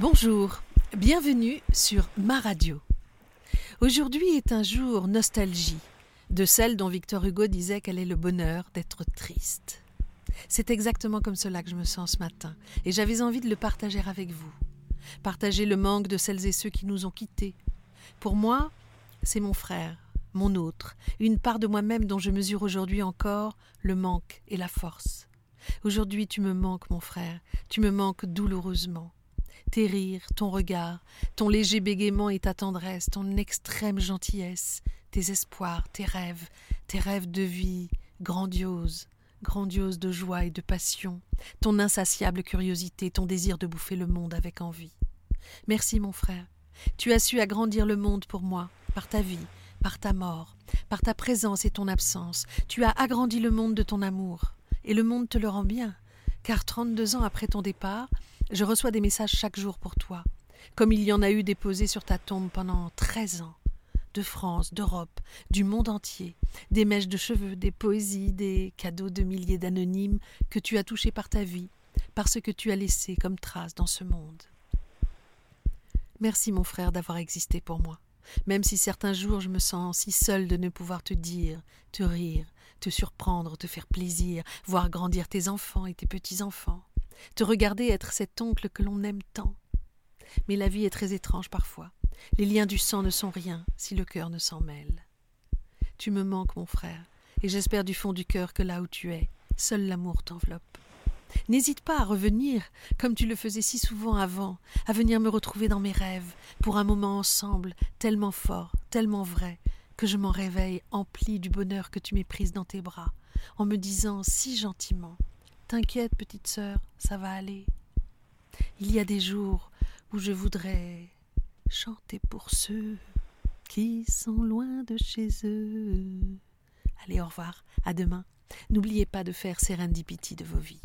Bonjour, bienvenue sur ma radio. Aujourd'hui est un jour nostalgie, de celle dont Victor Hugo disait qu'elle est le bonheur d'être triste. C'est exactement comme cela que je me sens ce matin, et j'avais envie de le partager avec vous. Partager le manque de celles et ceux qui nous ont quittés. Pour moi, c'est mon frère, mon autre, une part de moi-même dont je mesure aujourd'hui encore le manque et la force. Aujourd'hui tu me manques, mon frère, tu me manques douloureusement. Tes rires, ton regard, ton léger bégaiement et ta tendresse, ton extrême gentillesse, tes espoirs, tes rêves, tes rêves de vie grandiose, grandiose de joie et de passion, ton insatiable curiosité, ton désir de bouffer le monde avec envie. Merci, mon frère. Tu as su agrandir le monde pour moi, par ta vie, par ta mort, par ta présence et ton absence. Tu as agrandi le monde de ton amour. Et le monde te le rend bien, car trente-deux ans après ton départ, je reçois des messages chaque jour pour toi, comme il y en a eu déposés sur ta tombe pendant treize ans, de France, d'Europe, du monde entier, des mèches de cheveux, des poésies, des cadeaux de milliers d'anonymes que tu as touchés par ta vie, par ce que tu as laissé comme trace dans ce monde. Merci mon frère d'avoir existé pour moi, même si certains jours je me sens si seule de ne pouvoir te dire, te rire, te surprendre, te faire plaisir, voir grandir tes enfants et tes petits-enfants te regarder être cet oncle que l'on aime tant. Mais la vie est très étrange parfois. Les liens du sang ne sont rien si le cœur ne s'en mêle. Tu me manques, mon frère, et j'espère du fond du cœur que là où tu es, seul l'amour t'enveloppe. N'hésite pas à revenir, comme tu le faisais si souvent avant, à venir me retrouver dans mes rêves, pour un moment ensemble, tellement fort, tellement vrai, que je m'en réveille empli du bonheur que tu m'es prise dans tes bras, en me disant si gentiment T'inquiète, petite sœur, ça va aller. Il y a des jours où je voudrais chanter pour ceux qui sont loin de chez eux. Allez, au revoir, à demain. N'oubliez pas de faire Serendipity de vos vies.